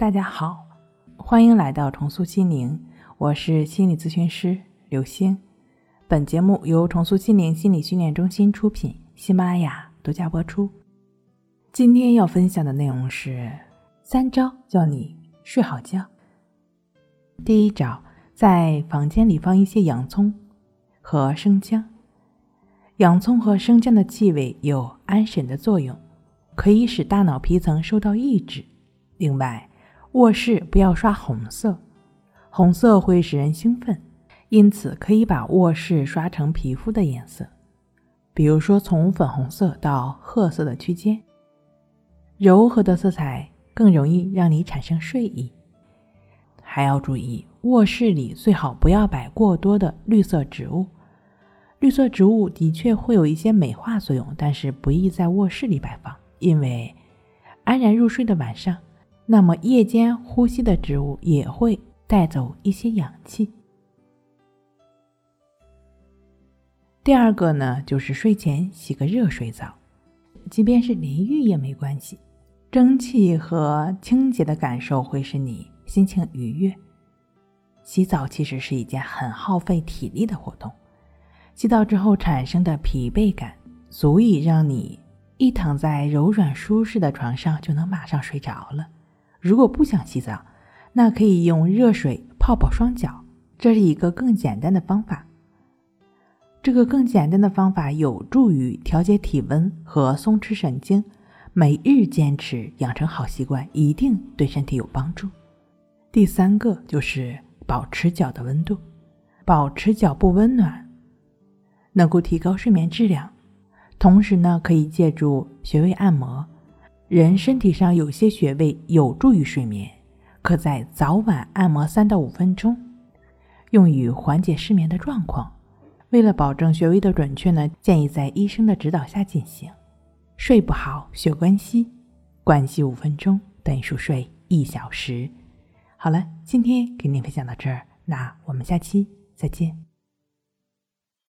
大家好，欢迎来到重塑心灵，我是心理咨询师刘星。本节目由重塑心灵心理训练中心出品，喜马拉雅独家播出。今天要分享的内容是三招教你睡好觉。第一招，在房间里放一些洋葱和生姜。洋葱和生姜的气味有安神的作用，可以使大脑皮层受到抑制。另外，卧室不要刷红色，红色会使人兴奋，因此可以把卧室刷成皮肤的颜色，比如说从粉红色到褐色的区间。柔和的色彩更容易让你产生睡意。还要注意，卧室里最好不要摆过多的绿色植物。绿色植物的确会有一些美化作用，但是不宜在卧室里摆放，因为安然入睡的晚上。那么夜间呼吸的植物也会带走一些氧气。第二个呢，就是睡前洗个热水澡，即便是淋浴也没关系，蒸汽和清洁的感受会使你心情愉悦。洗澡其实是一件很耗费体力的活动，洗澡之后产生的疲惫感，足以让你一躺在柔软舒适的床上就能马上睡着了。如果不想洗澡，那可以用热水泡泡双脚，这是一个更简单的方法。这个更简单的方法有助于调节体温和松弛神经，每日坚持养成好习惯，一定对身体有帮助。第三个就是保持脚的温度，保持脚部温暖，能够提高睡眠质量，同时呢，可以借助穴位按摩。人身体上有些穴位有助于睡眠，可在早晚按摩三到五分钟，用于缓解失眠的状况。为了保证穴位的准确呢，建议在医生的指导下进行。睡不好，学关息，关息五分钟等于熟睡一小时。好了，今天给您分享到这儿，那我们下期再见。